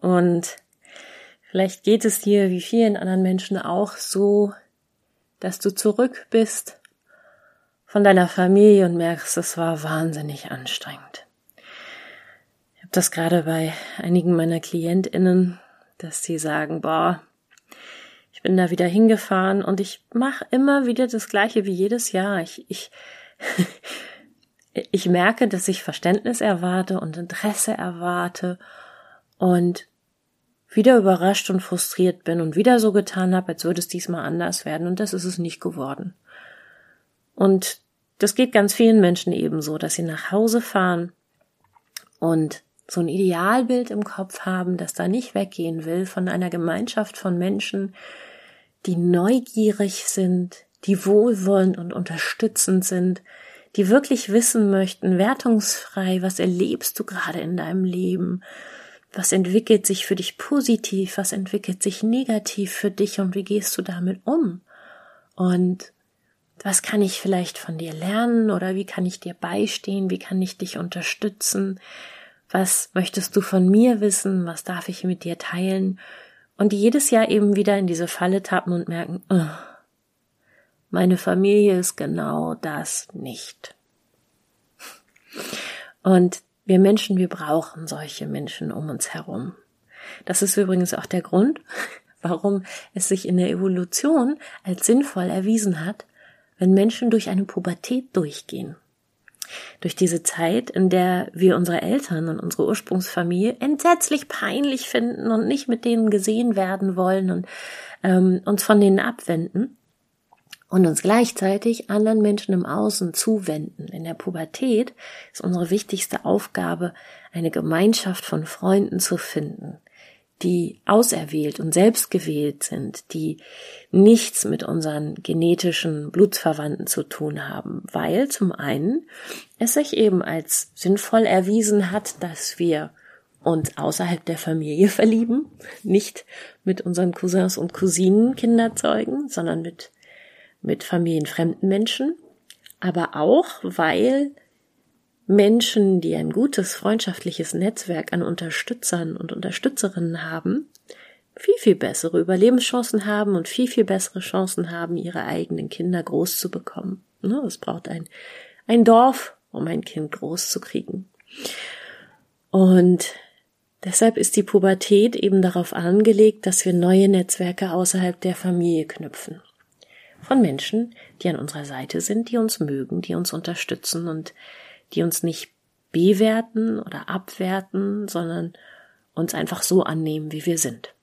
und vielleicht geht es dir wie vielen anderen Menschen auch so, dass du zurück bist von deiner Familie und merkst, es war wahnsinnig anstrengend. Ich habe das gerade bei einigen meiner Klientinnen, dass sie sagen, boah, ich bin da wieder hingefahren und ich mache immer wieder das gleiche wie jedes Jahr. Ich, ich, ich merke, dass ich Verständnis erwarte und Interesse erwarte und wieder überrascht und frustriert bin und wieder so getan habe, als würde es diesmal anders werden und das ist es nicht geworden. Und das geht ganz vielen Menschen ebenso, dass sie nach Hause fahren und so ein Idealbild im Kopf haben, das da nicht weggehen will von einer Gemeinschaft von Menschen, die neugierig sind, die wohlwollend und unterstützend sind, die wirklich wissen möchten, wertungsfrei, was erlebst du gerade in deinem Leben was entwickelt sich für dich positiv, was entwickelt sich negativ für dich und wie gehst du damit um? Und was kann ich vielleicht von dir lernen oder wie kann ich dir beistehen, wie kann ich dich unterstützen? Was möchtest du von mir wissen? Was darf ich mit dir teilen? Und jedes Jahr eben wieder in diese Falle tappen und merken, oh, meine Familie ist genau das nicht. Und wir Menschen, wir brauchen solche Menschen um uns herum. Das ist übrigens auch der Grund, warum es sich in der Evolution als sinnvoll erwiesen hat, wenn Menschen durch eine Pubertät durchgehen. Durch diese Zeit, in der wir unsere Eltern und unsere Ursprungsfamilie entsetzlich peinlich finden und nicht mit denen gesehen werden wollen und ähm, uns von denen abwenden, und uns gleichzeitig anderen Menschen im Außen zuwenden. In der Pubertät ist unsere wichtigste Aufgabe, eine Gemeinschaft von Freunden zu finden, die auserwählt und selbstgewählt sind, die nichts mit unseren genetischen Blutsverwandten zu tun haben, weil zum einen es sich eben als sinnvoll erwiesen hat, dass wir uns außerhalb der Familie verlieben, nicht mit unseren Cousins und Cousinen Kinder zeugen, sondern mit mit familienfremden Menschen, aber auch, weil Menschen, die ein gutes freundschaftliches Netzwerk an Unterstützern und Unterstützerinnen haben, viel, viel bessere Überlebenschancen haben und viel, viel bessere Chancen haben, ihre eigenen Kinder groß zu bekommen. Ne, es braucht ein, ein Dorf, um ein Kind groß zu kriegen. Und deshalb ist die Pubertät eben darauf angelegt, dass wir neue Netzwerke außerhalb der Familie knüpfen von Menschen, die an unserer Seite sind, die uns mögen, die uns unterstützen und die uns nicht bewerten oder abwerten, sondern uns einfach so annehmen, wie wir sind.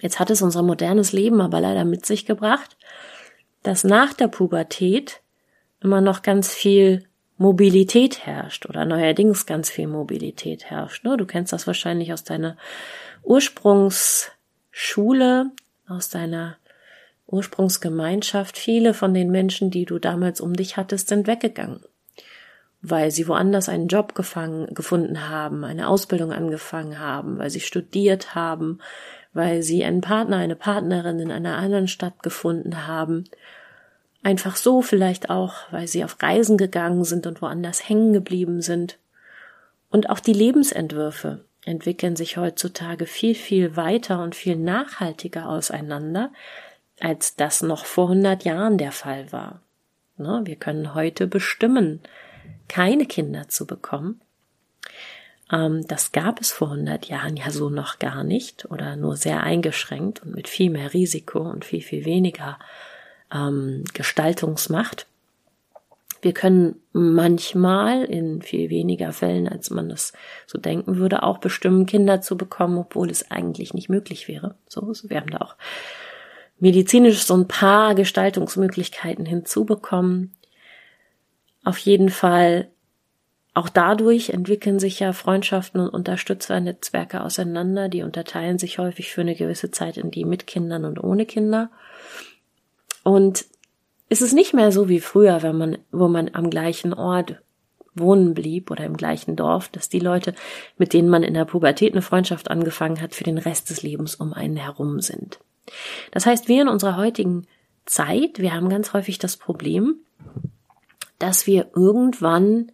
Jetzt hat es unser modernes Leben aber leider mit sich gebracht, dass nach der Pubertät immer noch ganz viel Mobilität herrscht oder neuerdings ganz viel Mobilität herrscht. Ne? Du kennst das wahrscheinlich aus deiner Ursprungsschule, aus deiner Ursprungsgemeinschaft, viele von den Menschen, die du damals um dich hattest, sind weggegangen, weil sie woanders einen Job gefangen, gefunden haben, eine Ausbildung angefangen haben, weil sie studiert haben, weil sie einen Partner, eine Partnerin in einer anderen Stadt gefunden haben. Einfach so vielleicht auch, weil sie auf Reisen gegangen sind und woanders hängen geblieben sind. Und auch die Lebensentwürfe entwickeln sich heutzutage viel, viel weiter und viel nachhaltiger auseinander, als das noch vor 100 Jahren der Fall war. Ne, wir können heute bestimmen, keine Kinder zu bekommen. Ähm, das gab es vor 100 Jahren ja so noch gar nicht oder nur sehr eingeschränkt und mit viel mehr Risiko und viel, viel weniger ähm, Gestaltungsmacht. Wir können manchmal in viel weniger Fällen, als man das so denken würde, auch bestimmen, Kinder zu bekommen, obwohl es eigentlich nicht möglich wäre. So, wir haben da auch medizinisch so ein paar Gestaltungsmöglichkeiten hinzubekommen. Auf jeden Fall auch dadurch entwickeln sich ja Freundschaften und Unterstützernetzwerke auseinander. Die unterteilen sich häufig für eine gewisse Zeit in die mit Kindern und ohne Kinder. Und es ist nicht mehr so wie früher, wenn man, wo man am gleichen Ort wohnen blieb oder im gleichen Dorf, dass die Leute, mit denen man in der Pubertät eine Freundschaft angefangen hat, für den Rest des Lebens um einen herum sind. Das heißt, wir in unserer heutigen Zeit, wir haben ganz häufig das Problem, dass wir irgendwann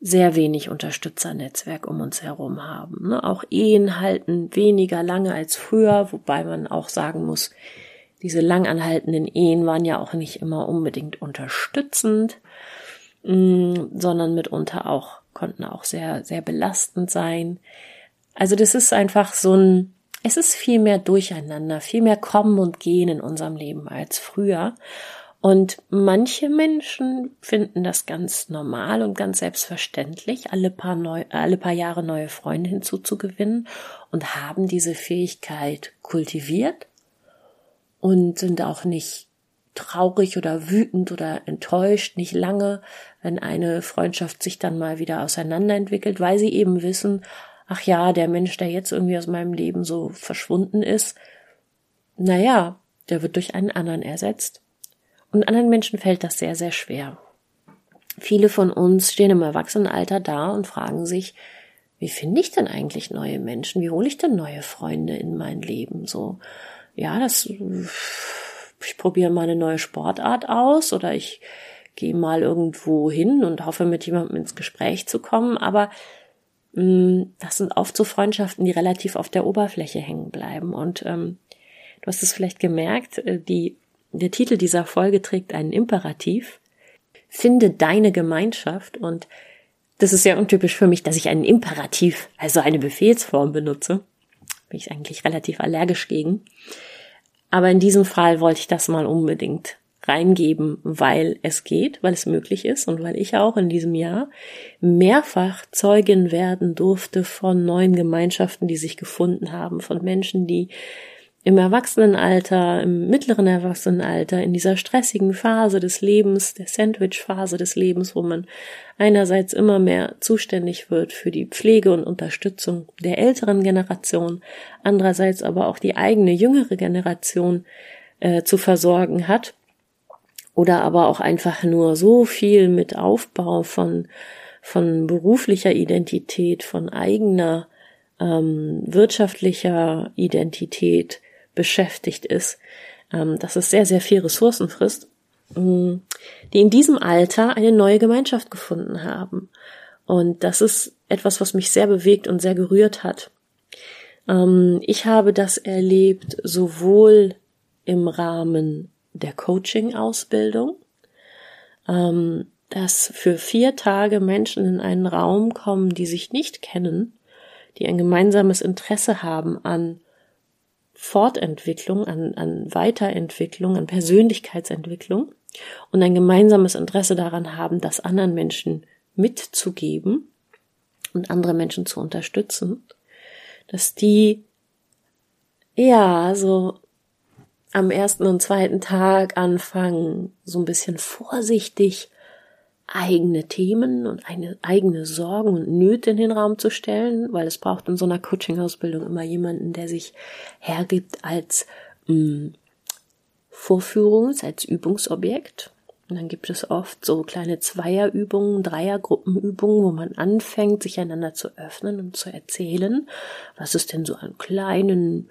sehr wenig Unterstützernetzwerk um uns herum haben. Ne? Auch Ehen halten weniger lange als früher, wobei man auch sagen muss, diese langanhaltenden Ehen waren ja auch nicht immer unbedingt unterstützend, mm, sondern mitunter auch, konnten auch sehr, sehr belastend sein. Also das ist einfach so ein, es ist viel mehr Durcheinander, viel mehr Kommen und Gehen in unserem Leben als früher. Und manche Menschen finden das ganz normal und ganz selbstverständlich, alle paar, neu, alle paar Jahre neue Freunde hinzuzugewinnen und haben diese Fähigkeit kultiviert und sind auch nicht traurig oder wütend oder enttäuscht, nicht lange, wenn eine Freundschaft sich dann mal wieder auseinanderentwickelt, weil sie eben wissen, ach ja, der Mensch, der jetzt irgendwie aus meinem Leben so verschwunden ist, naja, der wird durch einen anderen ersetzt. Und anderen Menschen fällt das sehr, sehr schwer. Viele von uns stehen im Erwachsenenalter da und fragen sich, wie finde ich denn eigentlich neue Menschen? Wie hole ich denn neue Freunde in mein Leben? So, ja, das, ich probiere mal eine neue Sportart aus oder ich gehe mal irgendwo hin und hoffe, mit jemandem ins Gespräch zu kommen, aber das sind oft so Freundschaften, die relativ auf der Oberfläche hängen bleiben. Und ähm, du hast es vielleicht gemerkt, äh, die, der Titel dieser Folge trägt einen Imperativ. Finde deine Gemeinschaft und das ist ja untypisch für mich, dass ich einen Imperativ, also eine Befehlsform benutze bin ich eigentlich relativ allergisch gegen. Aber in diesem Fall wollte ich das mal unbedingt reingeben, weil es geht, weil es möglich ist und weil ich auch in diesem Jahr mehrfach Zeugin werden durfte von neuen Gemeinschaften, die sich gefunden haben, von Menschen, die im Erwachsenenalter, im mittleren Erwachsenenalter, in dieser stressigen Phase des Lebens, der Sandwich-Phase des Lebens, wo man einerseits immer mehr zuständig wird für die Pflege und Unterstützung der älteren Generation, andererseits aber auch die eigene jüngere Generation äh, zu versorgen hat, oder aber auch einfach nur so viel mit Aufbau von von beruflicher Identität, von eigener ähm, wirtschaftlicher Identität, beschäftigt ist, ähm, dass es sehr, sehr viel Ressourcen frisst, ähm, die in diesem Alter eine neue Gemeinschaft gefunden haben. Und das ist etwas, was mich sehr bewegt und sehr gerührt hat. Ähm, ich habe das erlebt sowohl im Rahmen der Coaching-Ausbildung, ähm, dass für vier Tage Menschen in einen Raum kommen, die sich nicht kennen, die ein gemeinsames Interesse haben an Fortentwicklung, an, an Weiterentwicklung, an Persönlichkeitsentwicklung und ein gemeinsames Interesse daran haben, das anderen Menschen mitzugeben und andere Menschen zu unterstützen, dass die ja so am ersten und zweiten Tag anfangen, so ein bisschen vorsichtig eigene Themen und eine, eigene Sorgen und Nöte in den Raum zu stellen, weil es braucht in so einer Coaching-Ausbildung immer jemanden, der sich hergibt als mh, mm, Vorführungs-, als Übungsobjekt. Und dann gibt es oft so kleine Zweierübungen, Dreiergruppenübungen, wo man anfängt, sich einander zu öffnen und zu erzählen, was es denn so an kleinen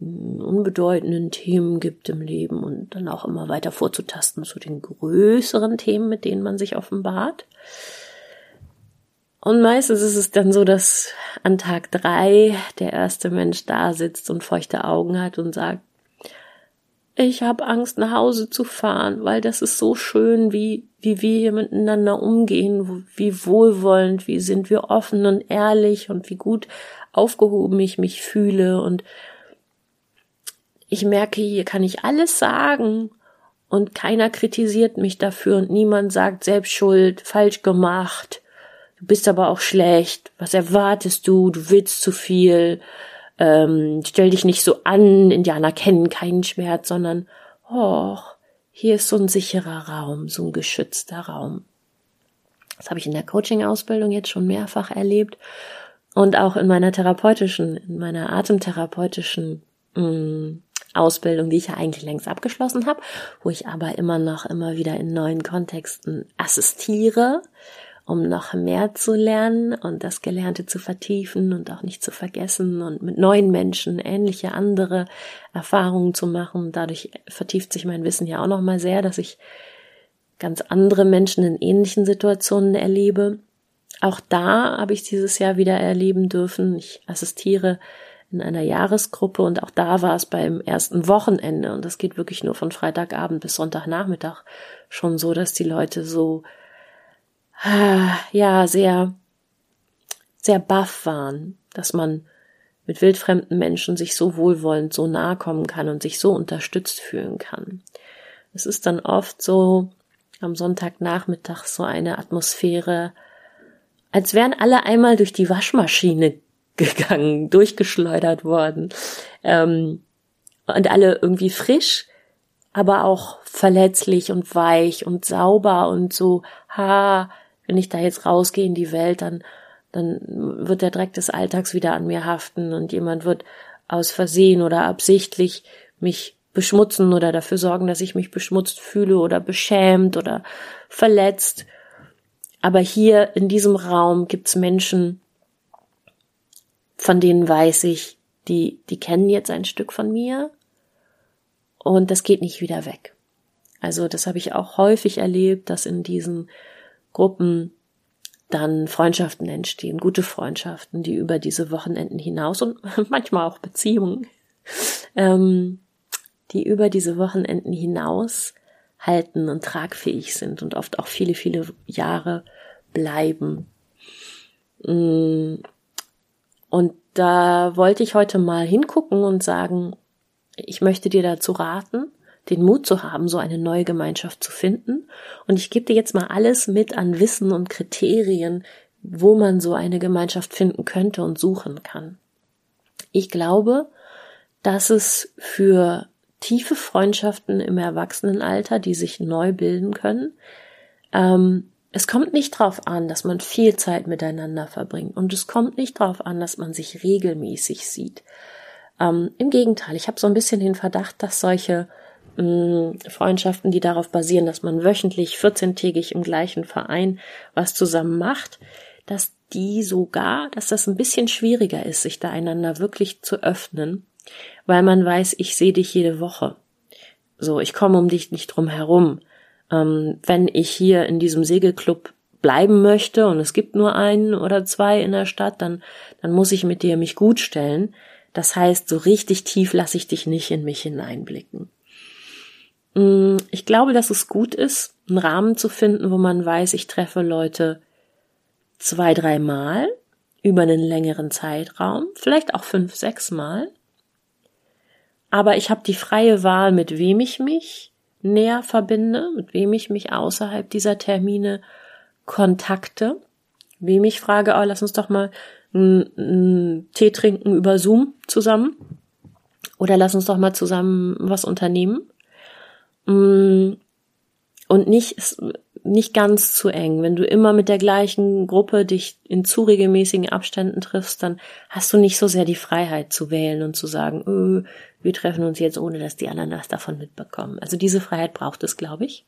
unbedeutenden Themen gibt im Leben und dann auch immer weiter vorzutasten zu den größeren Themen, mit denen man sich offenbart. Und meistens ist es dann so, dass an Tag drei der erste Mensch da sitzt und feuchte Augen hat und sagt, ich habe Angst, nach Hause zu fahren, weil das ist so schön, wie, wie wir hier miteinander umgehen, wie wohlwollend, wie sind wir offen und ehrlich und wie gut aufgehoben ich mich fühle und ich merke, hier kann ich alles sagen und keiner kritisiert mich dafür und niemand sagt selbst schuld, falsch gemacht, du bist aber auch schlecht, was erwartest du, du willst zu viel, ähm, stell dich nicht so an, Indianer kennen keinen Schmerz, sondern, oh, hier ist so ein sicherer Raum, so ein geschützter Raum. Das habe ich in der Coaching-Ausbildung jetzt schon mehrfach erlebt und auch in meiner therapeutischen, in meiner atemtherapeutischen mh, mm, Ausbildung, die ich ja eigentlich längst abgeschlossen habe, wo ich aber immer noch immer wieder in neuen Kontexten assistiere, um noch mehr zu lernen und das Gelernte zu vertiefen und auch nicht zu vergessen und mit neuen Menschen ähnliche andere Erfahrungen zu machen. Dadurch vertieft sich mein Wissen ja auch noch mal sehr, dass ich ganz andere Menschen in ähnlichen Situationen erlebe. Auch da habe ich dieses Jahr wieder erleben dürfen. Ich assistiere in einer Jahresgruppe und auch da war es beim ersten Wochenende und das geht wirklich nur von Freitagabend bis Sonntagnachmittag schon so, dass die Leute so ja sehr sehr baff waren, dass man mit wildfremden Menschen sich so wohlwollend so nahe kommen kann und sich so unterstützt fühlen kann. Es ist dann oft so am Sonntagnachmittag so eine Atmosphäre, als wären alle einmal durch die Waschmaschine gegangen, durchgeschleudert worden. Ähm, und alle irgendwie frisch, aber auch verletzlich und weich und sauber und so, ha, wenn ich da jetzt rausgehe in die Welt, dann, dann wird der Dreck des Alltags wieder an mir haften und jemand wird aus Versehen oder absichtlich mich beschmutzen oder dafür sorgen, dass ich mich beschmutzt fühle oder beschämt oder verletzt. Aber hier in diesem Raum gibt's Menschen, von denen weiß ich, die, die kennen jetzt ein Stück von mir und das geht nicht wieder weg. Also das habe ich auch häufig erlebt, dass in diesen Gruppen dann Freundschaften entstehen, gute Freundschaften, die über diese Wochenenden hinaus und manchmal auch Beziehungen, ähm, die über diese Wochenenden hinaus halten und tragfähig sind und oft auch viele, viele Jahre bleiben. Mm. Und da wollte ich heute mal hingucken und sagen, ich möchte dir dazu raten, den Mut zu haben, so eine neue Gemeinschaft zu finden. Und ich gebe dir jetzt mal alles mit an Wissen und Kriterien, wo man so eine Gemeinschaft finden könnte und suchen kann. Ich glaube, dass es für tiefe Freundschaften im Erwachsenenalter, die sich neu bilden können. Ähm, es kommt nicht darauf an, dass man viel Zeit miteinander verbringt und es kommt nicht darauf an, dass man sich regelmäßig sieht. Ähm, Im Gegenteil, ich habe so ein bisschen den Verdacht, dass solche mh, mm, Freundschaften, die darauf basieren, dass man wöchentlich 14-tägig im gleichen Verein was zusammen macht, dass die sogar, dass das ein bisschen schwieriger ist, sich da einander wirklich zu öffnen weil man weiß, ich sehe dich jede Woche. So, ich komme um dich nicht drum herum. Ähm, wenn ich hier in diesem Segelclub bleiben möchte und es gibt nur einen oder zwei in der Stadt, dann, dann muss ich mit dir mich gut stellen. Das heißt, so richtig tief lasse ich dich nicht in mich hineinblicken. Mm, ich glaube, dass es gut ist, einen Rahmen zu finden, wo man weiß, ich treffe Leute zwei, dreimal über einen längeren Zeitraum, vielleicht auch fünf, sechs Mal aber ich habe die freie Wahl, mit wem ich mich näher verbinde, mit wem ich mich außerhalb dieser Termine kontakte, wem ich frage, oh, lass uns doch mal einen Tee trinken über Zoom zusammen oder lass uns doch mal zusammen was unternehmen. Mm, und nicht, nicht ganz zu eng. Wenn du immer mit der gleichen Gruppe dich in zu regelmäßigen Abständen triffst, dann hast du nicht so sehr die Freiheit zu wählen und zu sagen, öh, wir treffen uns jetzt, ohne dass die anderen was davon mitbekommen. Also diese Freiheit braucht es, glaube ich.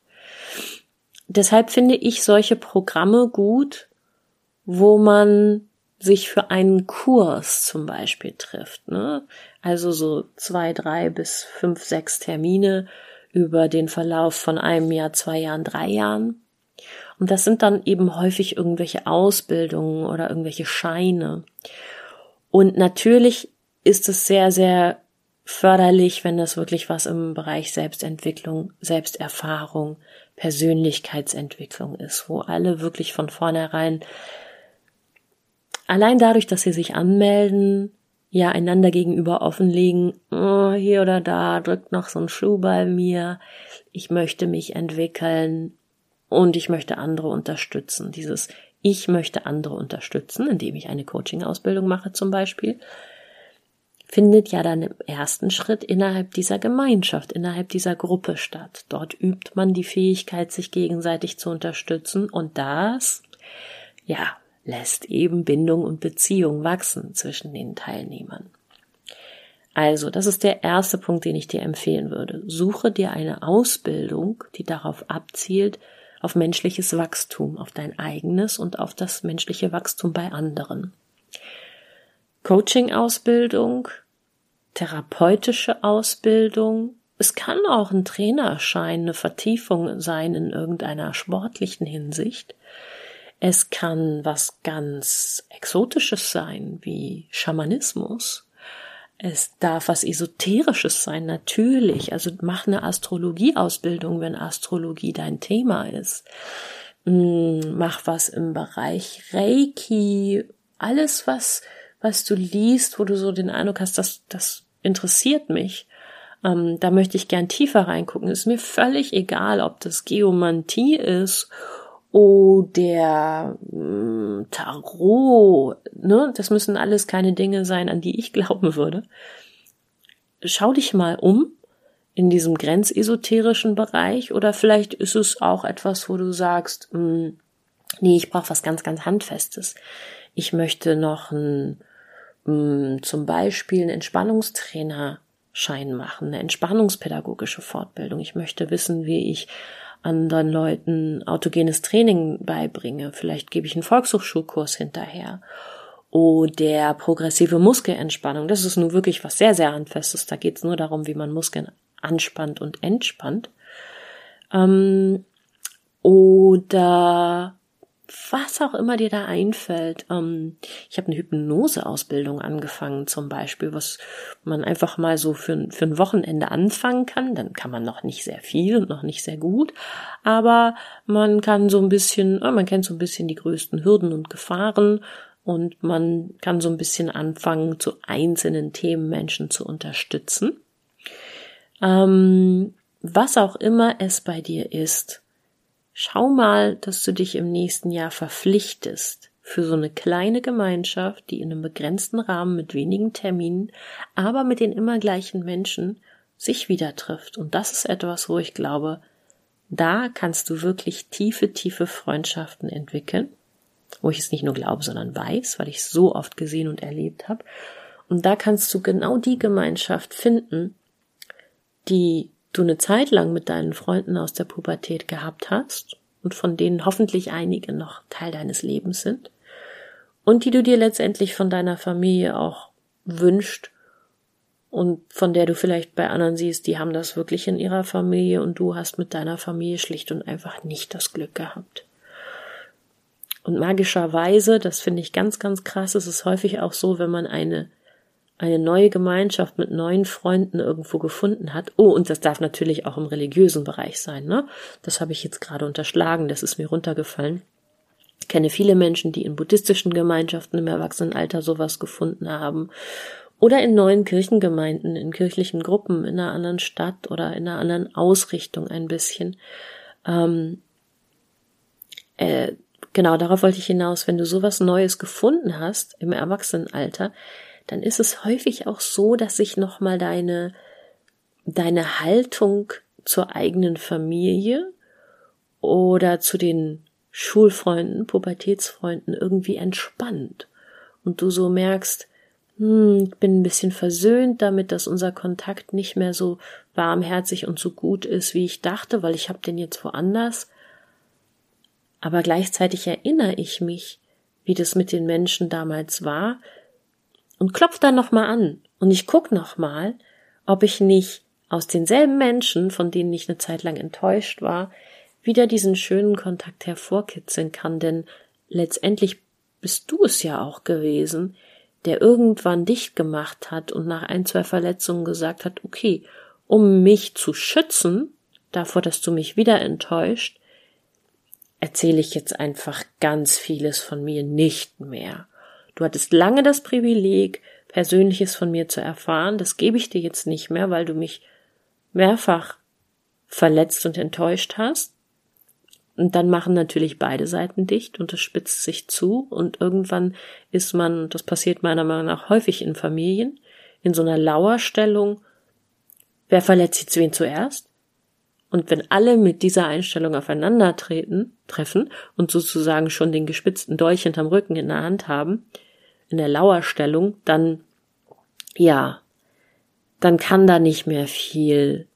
Deshalb finde ich solche Programme gut, wo man sich für einen Kurs zum Beispiel trifft. Ne? Also so zwei, drei bis fünf, sechs Termine über den Verlauf von einem Jahr, zwei Jahren, drei Jahren. Und das sind dann eben häufig irgendwelche Ausbildungen oder irgendwelche Scheine. Und natürlich ist es sehr, sehr förderlich, wenn das wirklich was im Bereich Selbstentwicklung, Selbsterfahrung, Persönlichkeitsentwicklung ist, wo alle wirklich von vornherein allein dadurch, dass sie sich anmelden, ja einander gegenüber offenlegen, oh, hier oder da drückt noch so ein Schuh bei mir, ich möchte mich entwickeln und ich möchte andere unterstützen. Dieses ich möchte andere unterstützen, indem ich eine Coaching-Ausbildung mache zum Beispiel, findet ja dann im ersten Schritt innerhalb dieser Gemeinschaft, innerhalb dieser Gruppe statt. Dort übt man die Fähigkeit, sich gegenseitig zu unterstützen und das ja, lässt eben Bindung und Beziehung wachsen zwischen den Teilnehmern. Also, das ist der erste Punkt, den ich dir empfehlen würde. Suche dir eine Ausbildung, die darauf abzielt, auf menschliches Wachstum, auf dein eigenes und auf das menschliche Wachstum bei anderen. Coaching-Ausbildung, therapeutische Ausbildung, es kann auch ein Trainerschein, eine Vertiefung sein in irgendeiner sportlichen Hinsicht. Es kann was ganz Exotisches sein, wie Schamanismus. Es darf was Esoterisches sein, natürlich. Also mach eine Astrologieausbildung, wenn Astrologie dein Thema ist. Hm, mach was im Bereich Reiki. Alles, was, was du liest, wo du so den Eindruck hast, dass das interessiert mich. Ähm, da möchte ich gern tiefer reingucken. Ist mir völlig egal, ob das Geomantie ist oder mh, hm, Tarot. Ne? Das müssen alles keine Dinge sein, an die ich glauben würde. Schau dich mal um in diesem grenzesoterischen Bereich oder vielleicht ist es auch etwas, wo du sagst, mh, hm, nee, ich brauche was ganz, ganz Handfestes. Ich möchte noch ein, mh, hm, zum Beispiel einen Entspannungstrainer Schein machen, eine entspannungspädagogische Fortbildung. Ich möchte wissen, wie ich anderen Leuten autogenes Training beibringe. Vielleicht gebe ich einen Volkshochschulkurs hinterher. Oder progressive Muskelentspannung. Das ist nun wirklich was sehr, sehr handfestes. Da geht es nur darum, wie man Muskeln anspannt und entspannt. Ähm, oder was auch immer dir da einfällt. Ähm, ich habe eine Hypnoseausbildung angefangen zum Beispiel, was man einfach mal so für, für ein Wochenende anfangen kann. Dann kann man noch nicht sehr viel und noch nicht sehr gut, aber man kann so ein bisschen, man kennt so ein bisschen die größten Hürden und Gefahren und man kann so ein bisschen anfangen, zu einzelnen Themen Menschen zu unterstützen. Ähm, was auch immer es bei dir ist, Schau mal, dass du dich im nächsten Jahr verpflichtest für so eine kleine Gemeinschaft, die in einem begrenzten Rahmen mit wenigen Terminen, aber mit den immer gleichen Menschen sich wieder trifft. Und das ist etwas, wo ich glaube, da kannst du wirklich tiefe, tiefe Freundschaften entwickeln, wo ich es nicht nur glaube, sondern weiß, weil ich es so oft gesehen und erlebt habe. Und da kannst du genau die Gemeinschaft finden, die du eine Zeit lang mit deinen Freunden aus der Pubertät gehabt hast und von denen hoffentlich einige noch Teil deines Lebens sind und die du dir letztendlich von deiner Familie auch wünscht und von der du vielleicht bei anderen siehst, die haben das wirklich in ihrer Familie und du hast mit deiner Familie schlicht und einfach nicht das Glück gehabt. Und magischerweise, das finde ich ganz, ganz krass, ist es häufig auch so, wenn man eine eine neue Gemeinschaft mit neuen Freunden irgendwo gefunden hat. Oh, und das darf natürlich auch im religiösen Bereich sein, ne? Das habe ich jetzt gerade unterschlagen, das ist mir runtergefallen. Ich kenne viele Menschen, die in buddhistischen Gemeinschaften im Erwachsenenalter sowas gefunden haben. Oder in neuen Kirchengemeinden, in kirchlichen Gruppen, in einer anderen Stadt oder in einer anderen Ausrichtung ein bisschen. Ähm, äh, genau, darauf wollte ich hinaus. Wenn du sowas Neues gefunden hast im Erwachsenenalter, dann ist es häufig auch so, dass sich nochmal deine, deine Haltung zur eigenen Familie oder zu den Schulfreunden, Pubertätsfreunden irgendwie entspannt und du so merkst, hm, ich bin ein bisschen versöhnt damit, dass unser Kontakt nicht mehr so warmherzig und so gut ist, wie ich dachte, weil ich habe den jetzt woanders. Aber gleichzeitig erinnere ich mich, wie das mit den Menschen damals war, und klopf dann nochmal an und ich guck nochmal, ob ich nicht aus denselben Menschen, von denen ich eine Zeit lang enttäuscht war, wieder diesen schönen Kontakt hervorkitzeln kann, denn letztendlich bist du es ja auch gewesen, der irgendwann dicht gemacht hat und nach ein, zwei Verletzungen gesagt hat, okay, um mich zu schützen, davor, dass du mich wieder enttäuscht, erzähle ich jetzt einfach ganz vieles von mir nicht mehr. Du hattest lange das Privileg, Persönliches von mir zu erfahren. Das gebe ich dir jetzt nicht mehr, weil du mich mehrfach verletzt und enttäuscht hast. Und dann machen natürlich beide Seiten dicht und es spitzt sich zu und irgendwann ist man, das passiert meiner Meinung nach häufig in Familien, in so einer Lauerstellung, wer verletzt jetzt wen zuerst? Und wenn alle mit dieser Einstellung aufeinander treten, treffen und sozusagen schon den gespitzten Dolch hinterm Rücken in der Hand haben, in der Lauerstellung, dann, ja, dann kann da nicht mehr viel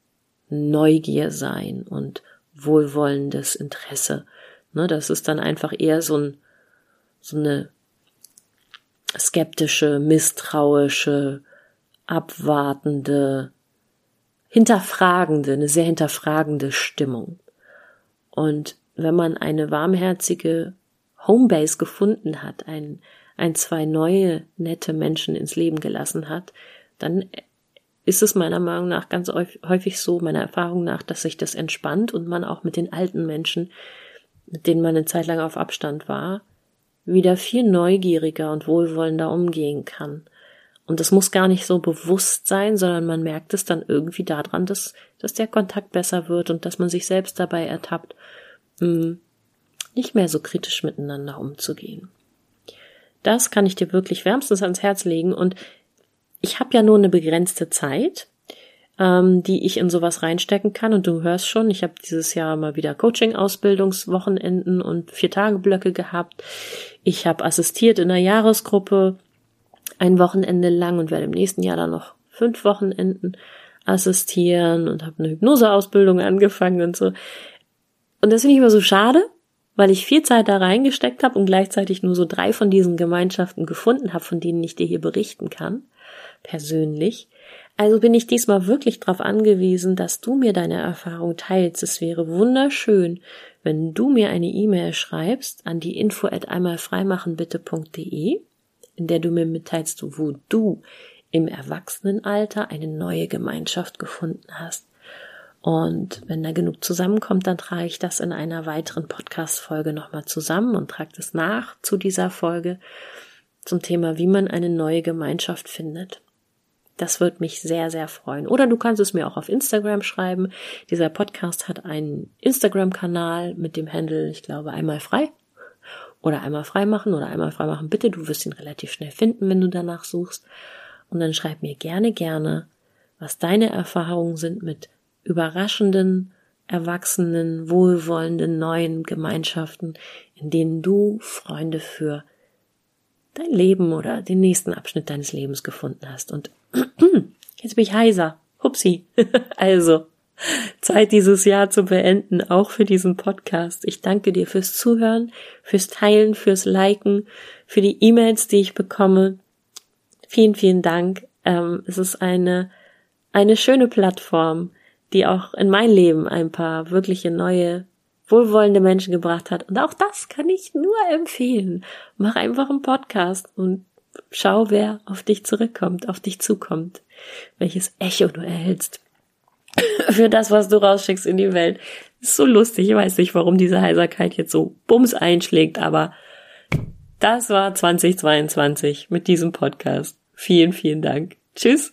Neugier sein und wohlwollendes Interesse. Ne, das ist dann einfach eher so ein, so eine skeptische, misstrauische, abwartende, hinterfragende, eine sehr hinterfragende Stimmung. Und wenn man eine warmherzige Homebase gefunden hat, ein, ein, zwei neue, nette Menschen ins Leben gelassen hat, dann ist es meiner Meinung nach ganz häufig so, meiner Erfahrung nach, dass sich das entspannt und man auch mit den alten Menschen, mit denen man eine Zeit lang auf Abstand war, wieder viel neugieriger und wohlwollender umgehen kann. Und das muss gar nicht so bewusst sein, sondern man merkt es dann irgendwie daran, dass, dass der Kontakt besser wird und dass man sich selbst dabei ertappt, hm, nicht mehr so kritisch miteinander umzugehen. Das kann ich dir wirklich wärmstens ans Herz legen und ich habe ja nur eine begrenzte Zeit, ähm, die ich in sowas reinstecken kann. Und du hörst schon, ich habe dieses Jahr mal wieder Coaching-Ausbildungswochenenden und vier Tage Blöcke gehabt. Ich habe assistiert in einer Jahresgruppe ein Wochenende lang und werde im nächsten Jahr dann noch fünf Wochenenden assistieren und habe eine Hypnoseausbildung angefangen und so. Und das finde ich immer so schade, weil ich viel Zeit da reingesteckt habe und gleichzeitig nur so drei von diesen Gemeinschaften gefunden habe, von denen ich dir hier berichten kann, persönlich. Also bin ich diesmal wirklich darauf angewiesen, dass du mir deine Erfahrung teilst. Es wäre wunderschön, wenn du mir eine E-Mail schreibst an die info at einmalfreimachenbitte.de, in der du mir mitteilst, wo du im Erwachsenenalter eine neue Gemeinschaft gefunden hast. Und wenn da genug zusammenkommt, dann trage ich das in einer weiteren Podcast-Folge nochmal zusammen und trage das nach zu dieser Folge zum Thema, wie man eine neue Gemeinschaft findet. Das wird mich sehr, sehr freuen. Oder du kannst es mir auch auf Instagram schreiben. Dieser Podcast hat einen Instagram-Kanal mit dem Handle, ich glaube, einmal frei. Oder einmal frei machen oder einmal frei machen. Bitte, du wirst ihn relativ schnell finden, wenn du danach suchst. Und dann schreib mir gerne, gerne, was deine Erfahrungen sind mit überraschenden, erwachsenen, wohlwollenden neuen Gemeinschaften, in denen du Freunde für dein Leben oder den nächsten Abschnitt deines Lebens gefunden hast. Und jetzt bin ich heiser. Hupsi. also, Zeit dieses Jahr zu beenden, auch für diesen Podcast. Ich danke dir fürs Zuhören, fürs Teilen, fürs Liken, für die E-Mails, die ich bekomme. Vielen, vielen Dank. Ähm, es ist eine, eine schöne Plattform, die auch in mein Leben ein paar wirkliche neue wohlwollende Menschen gebracht hat. Und auch das kann ich nur empfehlen. Mach einfach einen Podcast und schau, wer auf dich zurückkommt, auf dich zukommt, welches Echo du erhältst für das, was du rausschickst in die Welt. Ist so lustig. Ich weiß nicht, warum diese Heiserkeit jetzt so bums einschlägt, aber das war 2022 mit diesem Podcast. Vielen, vielen Dank. Tschüss.